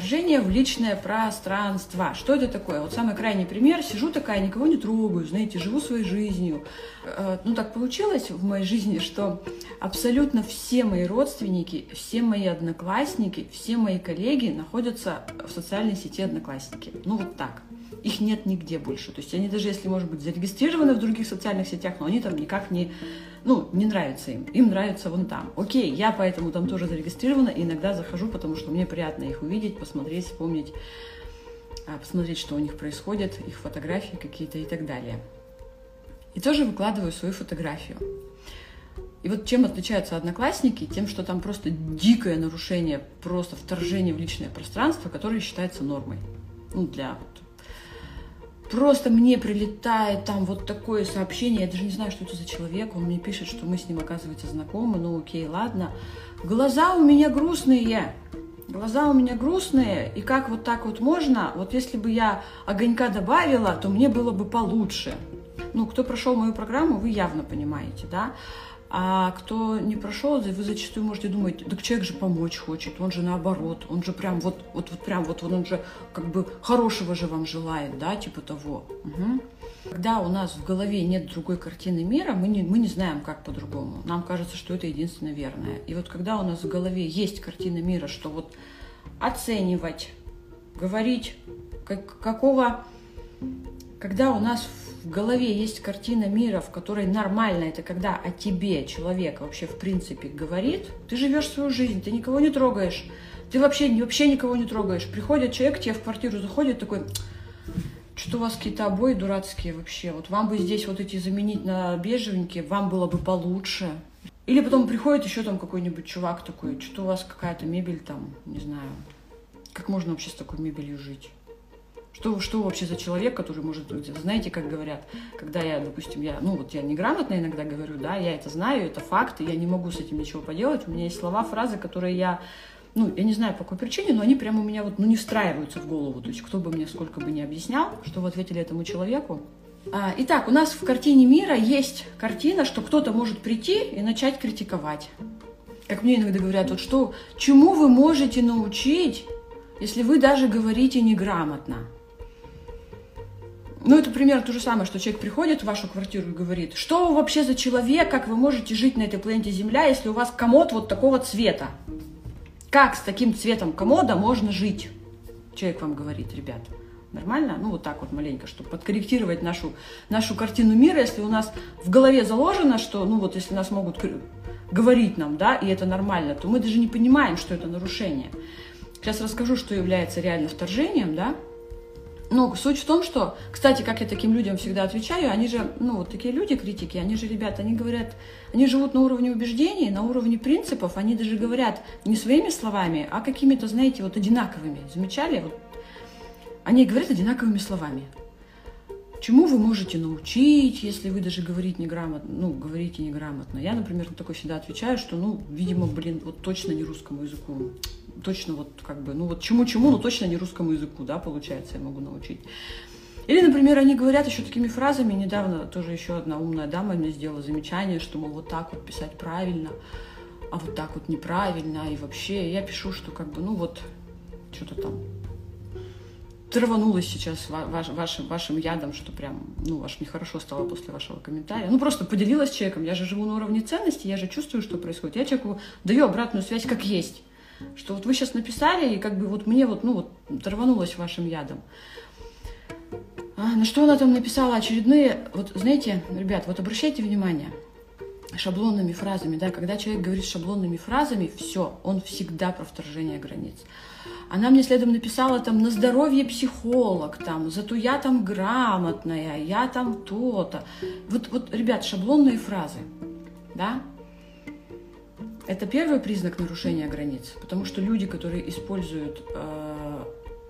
Вторжение в личное пространство. Что это такое? Вот самый крайний пример. Сижу такая, никого не трогаю, знаете, живу своей жизнью. Э, ну, так получилось в моей жизни, что абсолютно все мои родственники, все мои одноклассники, все мои коллеги находятся в социальной сети Одноклассники. Ну, вот так. Их нет нигде больше. То есть они даже, если, может быть, зарегистрированы в других социальных сетях, но они там никак не ну, не нравится им, им нравится вон там. Окей, я поэтому там тоже зарегистрирована, и иногда захожу, потому что мне приятно их увидеть, посмотреть, вспомнить, а, посмотреть, что у них происходит, их фотографии какие-то и так далее. И тоже выкладываю свою фотографию. И вот чем отличаются одноклассники? Тем, что там просто дикое нарушение, просто вторжение в личное пространство, которое считается нормой. Ну, для Просто мне прилетает там вот такое сообщение, я даже не знаю, что это за человек, он мне пишет, что мы с ним, оказывается, знакомы, ну окей, ладно. Глаза у меня грустные, глаза у меня грустные, и как вот так вот можно, вот если бы я огонька добавила, то мне было бы получше. Ну, кто прошел мою программу, вы явно понимаете, да? А кто не прошел, вы зачастую можете думать, так человек же помочь хочет, он же наоборот, он же прям вот, вот, вот прям вот, он же как бы хорошего же вам желает, да, типа того. Угу. Когда у нас в голове нет другой картины мира, мы не, мы не знаем, как по-другому. Нам кажется, что это единственно верное. И вот когда у нас в голове есть картина мира, что вот оценивать, говорить, как, какого, когда у нас в голове есть картина мира, в которой нормально это когда о тебе человек вообще в принципе говорит, ты живешь свою жизнь, ты никого не трогаешь, ты вообще, вообще никого не трогаешь. Приходит человек, тебе в квартиру заходит такой, что у вас какие-то обои дурацкие вообще, вот вам бы здесь вот эти заменить на бежевенькие, вам было бы получше. Или потом приходит еще там какой-нибудь чувак такой, что у вас какая-то мебель там, не знаю, как можно вообще с такой мебелью жить? Что, что вообще за человек, который может... Знаете, как говорят, когда я, допустим, я, ну вот я неграмотно иногда говорю, да, я это знаю, это факт, и я не могу с этим ничего поделать. У меня есть слова, фразы, которые я ну, я не знаю по какой причине, но они прямо у меня вот, ну, не встраиваются в голову. То есть кто бы мне сколько бы не объяснял, что вы ответили этому человеку. А, итак, у нас в картине мира есть картина, что кто-то может прийти и начать критиковать. Как мне иногда говорят, вот что, чему вы можете научить, если вы даже говорите неграмотно? Ну, это примерно то же самое, что человек приходит в вашу квартиру и говорит, что вы вообще за человек, как вы можете жить на этой планете Земля, если у вас комод вот такого цвета? Как с таким цветом комода можно жить? Человек вам говорит, ребят. Нормально? Ну, вот так вот маленько, чтобы подкорректировать нашу, нашу картину мира, если у нас в голове заложено, что, ну, вот если нас могут говорить нам, да, и это нормально, то мы даже не понимаем, что это нарушение. Сейчас расскажу, что является реально вторжением, да, ну, суть в том, что, кстати, как я таким людям всегда отвечаю, они же, ну, вот такие люди, критики, они же, ребята, они говорят, они живут на уровне убеждений, на уровне принципов, они даже говорят не своими словами, а какими-то, знаете, вот одинаковыми. Замечали? Вот, они говорят одинаковыми словами. Чему вы можете научить, если вы даже говорите неграмотно, ну, говорите неграмотно? Я, например, на такой всегда отвечаю, что, ну, видимо, блин, вот точно не русскому языку точно вот как бы, ну вот чему-чему, но точно не русскому языку, да, получается, я могу научить. Или, например, они говорят еще такими фразами, недавно тоже еще одна умная дама мне сделала замечание, что, мол, вот так вот писать правильно, а вот так вот неправильно, и вообще я пишу, что как бы, ну вот, что-то там траванулась сейчас ваш, вашим, вашим ядом, что прям, ну, аж нехорошо стало после вашего комментария. Ну, просто поделилась человеком. Я же живу на уровне ценности, я же чувствую, что происходит. Я человеку даю обратную связь как есть что вот вы сейчас написали, и как бы вот мне вот, ну вот, оторванулось вашим ядом. А, на что она там написала очередные, вот знаете, ребят, вот обращайте внимание, шаблонными фразами, да, когда человек говорит шаблонными фразами, все, он всегда про вторжение границ. Она мне следом написала там на здоровье психолог, там, зато я там грамотная, я там то-то. Вот, вот, ребят, шаблонные фразы, да, это первый признак нарушения границ, потому что люди, которые используют э,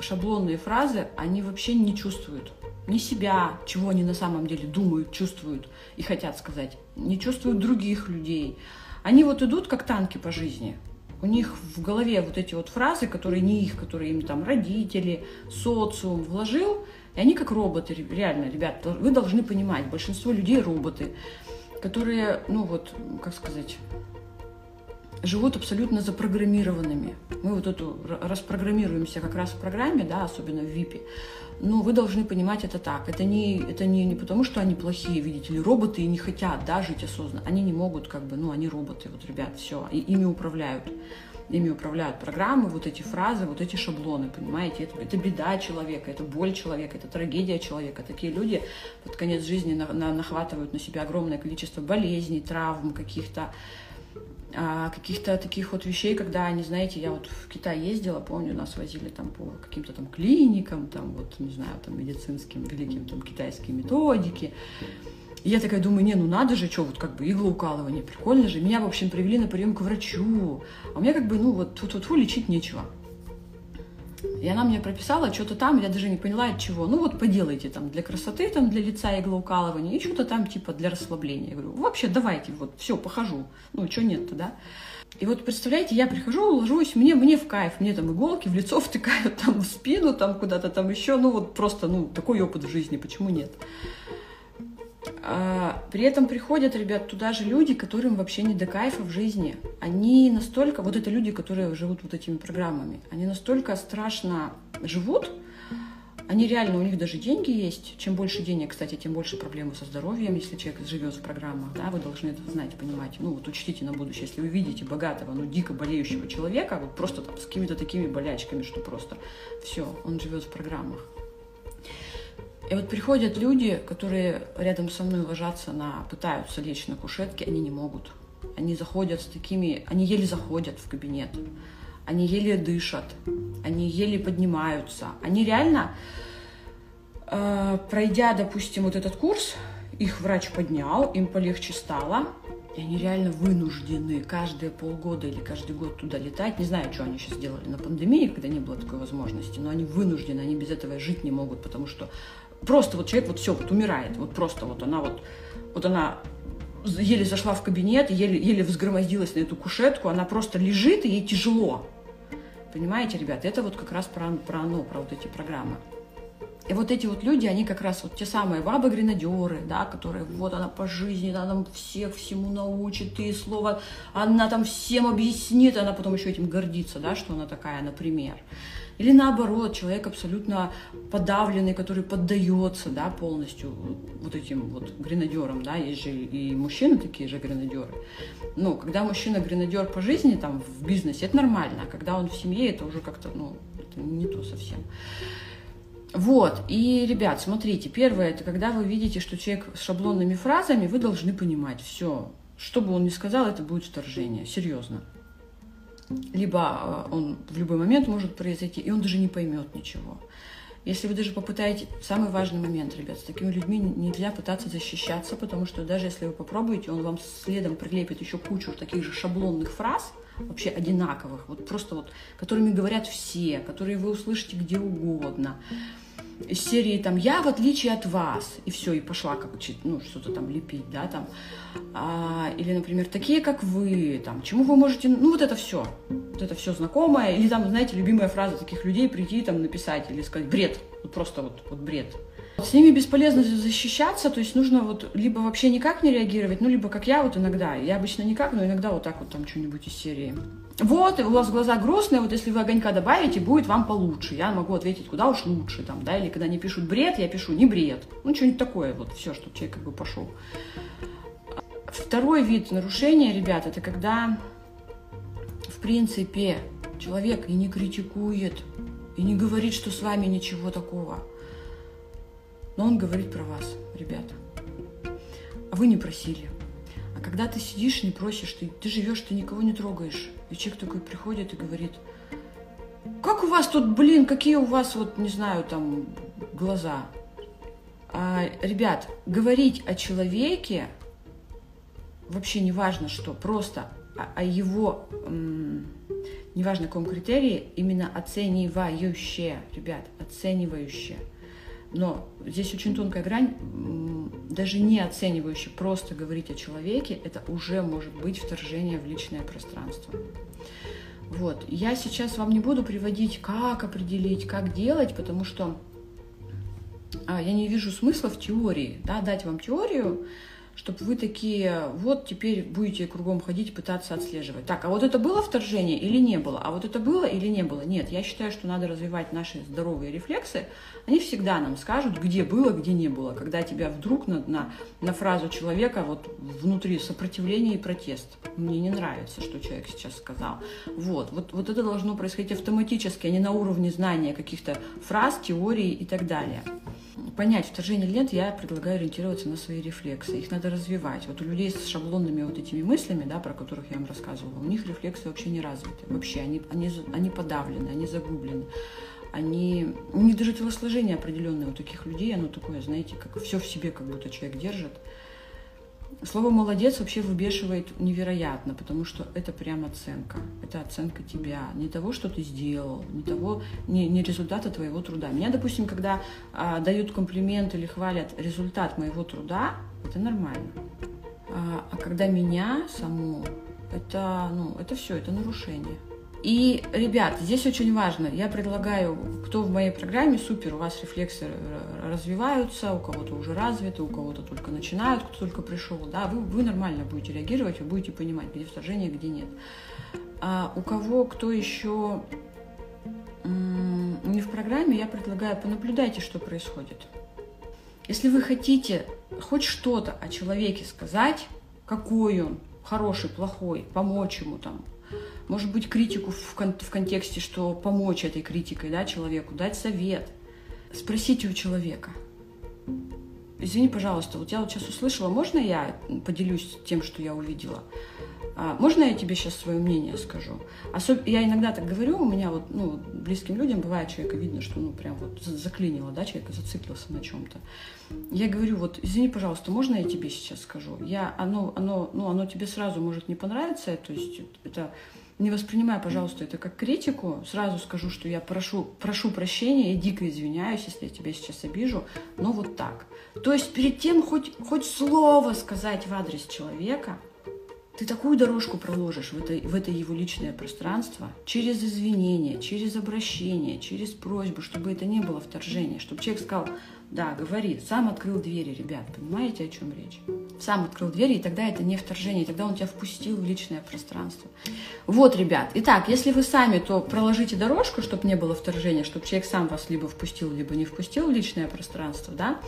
шаблонные фразы, они вообще не чувствуют ни себя, чего они на самом деле думают, чувствуют и хотят сказать, не чувствуют других людей. Они вот идут как танки по жизни. У них в голове вот эти вот фразы, которые не их, которые им там родители, социум вложил, и они как роботы, реально, ребят, вы должны понимать, большинство людей роботы, которые, ну вот, как сказать, живут абсолютно запрограммированными. Мы вот эту распрограммируемся как раз в программе, да, особенно в ВИПе. Но вы должны понимать это так. Это не, это не, не потому, что они плохие, видите ли, роботы и не хотят да, жить осознанно. Они не могут, как бы, ну, они роботы, вот, ребят, все, и ими управляют. Ими управляют программы, вот эти фразы, вот эти шаблоны, понимаете? Это, это беда человека, это боль человека, это трагедия человека. Такие люди под конец жизни на, на, нахватывают на себя огромное количество болезней, травм каких-то, а, каких-то таких вот вещей, когда они, знаете, я вот в Китай ездила, помню, нас возили там по каким-то там клиникам, там вот, не знаю, там медицинским, великим там китайские методики. И я такая думаю, не, ну надо же, что, вот как бы иглоукалывание, прикольно же. Меня, в общем, привели на прием к врачу. А у меня как бы, ну вот, тут вот лечить нечего. И она мне прописала что-то там, я даже не поняла от чего. Ну вот поделайте там для красоты, там для лица иглоукалывания, и что-то там типа для расслабления. Я говорю, вообще давайте, вот все, похожу. Ну что нет-то, да? И вот представляете, я прихожу, ложусь, мне, мне в кайф, мне там иголки в лицо втыкают, там в спину, там куда-то там еще, ну вот просто, ну такой опыт в жизни, почему нет? А, при этом приходят, ребят, туда же люди, которым вообще не до кайфа в жизни. Они настолько, вот это люди, которые живут вот этими программами, они настолько страшно живут, они реально, у них даже деньги есть. Чем больше денег, кстати, тем больше проблемы со здоровьем, если человек живет в программах, да, вы должны это знать, понимать. Ну, вот учтите на будущее, если вы видите богатого, ну, дико болеющего человека, вот просто там с какими-то такими болячками, что просто все, он живет в программах. И вот приходят люди, которые рядом со мной ложатся на, пытаются лечь на кушетке, они не могут. Они заходят с такими, они еле заходят в кабинет, они еле дышат, они еле поднимаются. Они реально, э, пройдя, допустим, вот этот курс, их врач поднял, им полегче стало, и они реально вынуждены каждые полгода или каждый год туда летать. Не знаю, что они сейчас делали на пандемии, когда не было такой возможности, но они вынуждены, они без этого жить не могут, потому что Просто вот человек вот все, вот умирает. Вот просто вот она вот, вот она еле зашла в кабинет, еле, еле взгромоздилась на эту кушетку, она просто лежит, и ей тяжело. Понимаете, ребят, это вот как раз про, про оно, про вот эти программы. И вот эти вот люди, они как раз вот те самые бабы-гренадеры, да, которые вот она по жизни, она там всех всему научит, и слово, она там всем объяснит, она потом еще этим гордится, да, что она такая, например. Или наоборот, человек абсолютно подавленный, который поддается да, полностью вот этим вот гренадерам. Да, есть же и мужчины такие же гренадеры. Но когда мужчина гренадер по жизни, там, в бизнесе, это нормально. А когда он в семье, это уже как-то, ну, это не то совсем. Вот, и, ребят, смотрите, первое, это когда вы видите, что человек с шаблонными фразами, вы должны понимать, все, что бы он ни сказал, это будет вторжение, серьезно либо э, он в любой момент может произойти, и он даже не поймет ничего. Если вы даже попытаетесь, самый важный момент, ребят, с такими людьми нельзя пытаться защищаться, потому что даже если вы попробуете, он вам следом прилепит еще кучу таких же шаблонных фраз, вообще одинаковых, вот просто вот, которыми говорят все, которые вы услышите где угодно из серии там «я в отличие от вас» и все, и пошла как ну, что-то там лепить, да, там. А, или, например, «такие, как вы», там, «чему вы можете...» Ну, вот это все. Вот это все знакомое. Или там, знаете, любимая фраза таких людей прийти там написать или сказать «бред». Вот просто вот, вот бред. С ними бесполезно защищаться, то есть нужно вот либо вообще никак не реагировать, ну, либо как я вот иногда. Я обычно никак, но иногда вот так вот там что-нибудь из серии. Вот, у вас глаза грустные, вот если вы огонька добавите, будет вам получше. Я могу ответить, куда уж лучше, там, да, или когда не пишут бред, я пишу не бред. Ну, что-нибудь такое, вот, все, чтобы человек как бы пошел. Второй вид нарушения, ребят, это когда, в принципе, человек и не критикует, и не говорит, что с вами ничего такого но он говорит про вас, ребята. А вы не просили. Когда ты сидишь, не просишь, ты, ты живешь, ты никого не трогаешь. И человек такой приходит и говорит, как у вас тут, блин, какие у вас, вот, не знаю, там, глаза. А, ребят, говорить о человеке, вообще не важно что, просто о, о его, м, неважно каком критерии, именно оценивающее, ребят, оценивающее – но здесь очень тонкая грань, даже не оценивающая, просто говорить о человеке, это уже может быть вторжение в личное пространство. Вот. Я сейчас вам не буду приводить, как определить, как делать, потому что а, я не вижу смысла в теории, да, дать вам теорию, чтобы вы такие, вот теперь будете кругом ходить, пытаться отслеживать. Так, а вот это было вторжение или не было? А вот это было или не было? Нет, я считаю, что надо развивать наши здоровые рефлексы. Они всегда нам скажут, где было, где не было. Когда тебя вдруг на, на, на фразу человека вот внутри сопротивление и протест. Мне не нравится, что человек сейчас сказал. Вот, вот, вот это должно происходить автоматически, а не на уровне знания каких-то фраз, теорий и так далее понять, вторжение или нет, я предлагаю ориентироваться на свои рефлексы. Их надо развивать. Вот у людей с шаблонными вот этими мыслями, да, про которых я вам рассказывала, у них рефлексы вообще не развиты. Вообще, они, они, они подавлены, они загублены. Они, у них даже телосложение определенное у таких людей, оно такое, знаете, как все в себе как будто человек держит. Слово «молодец» вообще выбешивает невероятно, потому что это прям оценка. Это оценка тебя, не того, что ты сделал, не того, не, не результата твоего труда. Меня, допустим, когда а, дают комплимент или хвалят результат моего труда, это нормально. А, а когда меня саму, это, ну, это все, это нарушение. И, ребят, здесь очень важно, я предлагаю, кто в моей программе, супер, у вас рефлексы развиваются, у кого-то уже развиты, у кого-то только начинают, кто только пришел, да, вы, вы нормально будете реагировать, вы будете понимать, где вторжение, где нет. А у кого, кто еще не в программе, я предлагаю, понаблюдайте, что происходит. Если вы хотите хоть что-то о человеке сказать, какой он, хороший, плохой, помочь ему там, может быть, критику в, кон- в контексте, что помочь этой критикой да, человеку, дать совет. Спросите у человека. Извини, пожалуйста, вот я вот сейчас услышала, можно я поделюсь тем, что я увидела? А, можно я тебе сейчас свое мнение скажу? Особ... Я иногда так говорю, у меня вот, ну, близким людям бывает, человека видно, что, ну, прям вот заклинило, да, человек зациклился на чем-то. Я говорю, вот, извини, пожалуйста, можно я тебе сейчас скажу? Я, оно, оно, ну, оно тебе сразу может не понравиться, то есть это не воспринимай, пожалуйста, это как критику. Сразу скажу, что я прошу, прошу прощения, я дико извиняюсь, если я тебя сейчас обижу, но вот так. То есть перед тем хоть, хоть слово сказать в адрес человека, ты такую дорожку проложишь в это, в это его личное пространство через извинения, через обращение, через просьбу, чтобы это не было вторжение, чтобы человек сказал, да, говори, сам открыл двери, ребят, понимаете, о чем речь? Сам открыл двери, и тогда это не вторжение, тогда он тебя впустил в личное пространство. Вот, ребят, итак, если вы сами, то проложите дорожку, чтобы не было вторжения, чтобы человек сам вас либо впустил, либо не впустил в личное пространство, да?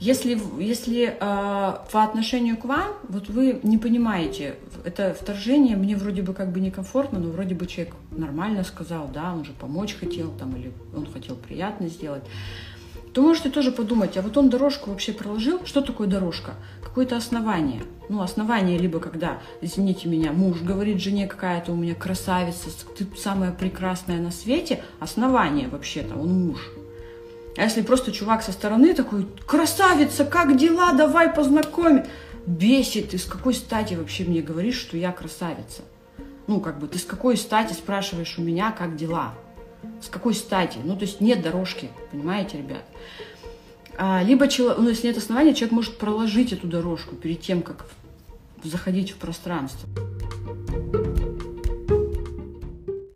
Если, если э, по отношению к вам, вот вы не понимаете, это вторжение, мне вроде бы как бы некомфортно, но вроде бы человек нормально сказал, да, он же помочь хотел, там, или он хотел приятно сделать то можете тоже подумать, а вот он дорожку вообще проложил. Что такое дорожка? Какое-то основание. Ну, основание либо когда, извините меня, муж говорит жене, какая-то у меня красавица, ты самая прекрасная на свете. Основание вообще-то, он муж. А если просто чувак со стороны такой, красавица, как дела, давай познакомим. Бесит, ты с какой стати вообще мне говоришь, что я красавица? Ну, как бы, ты с какой стати спрашиваешь у меня, как дела? С какой стати? Ну, то есть нет дорожки, понимаете, ребят? А, либо, ну, если нет основания, человек может проложить эту дорожку перед тем, как заходить в пространство.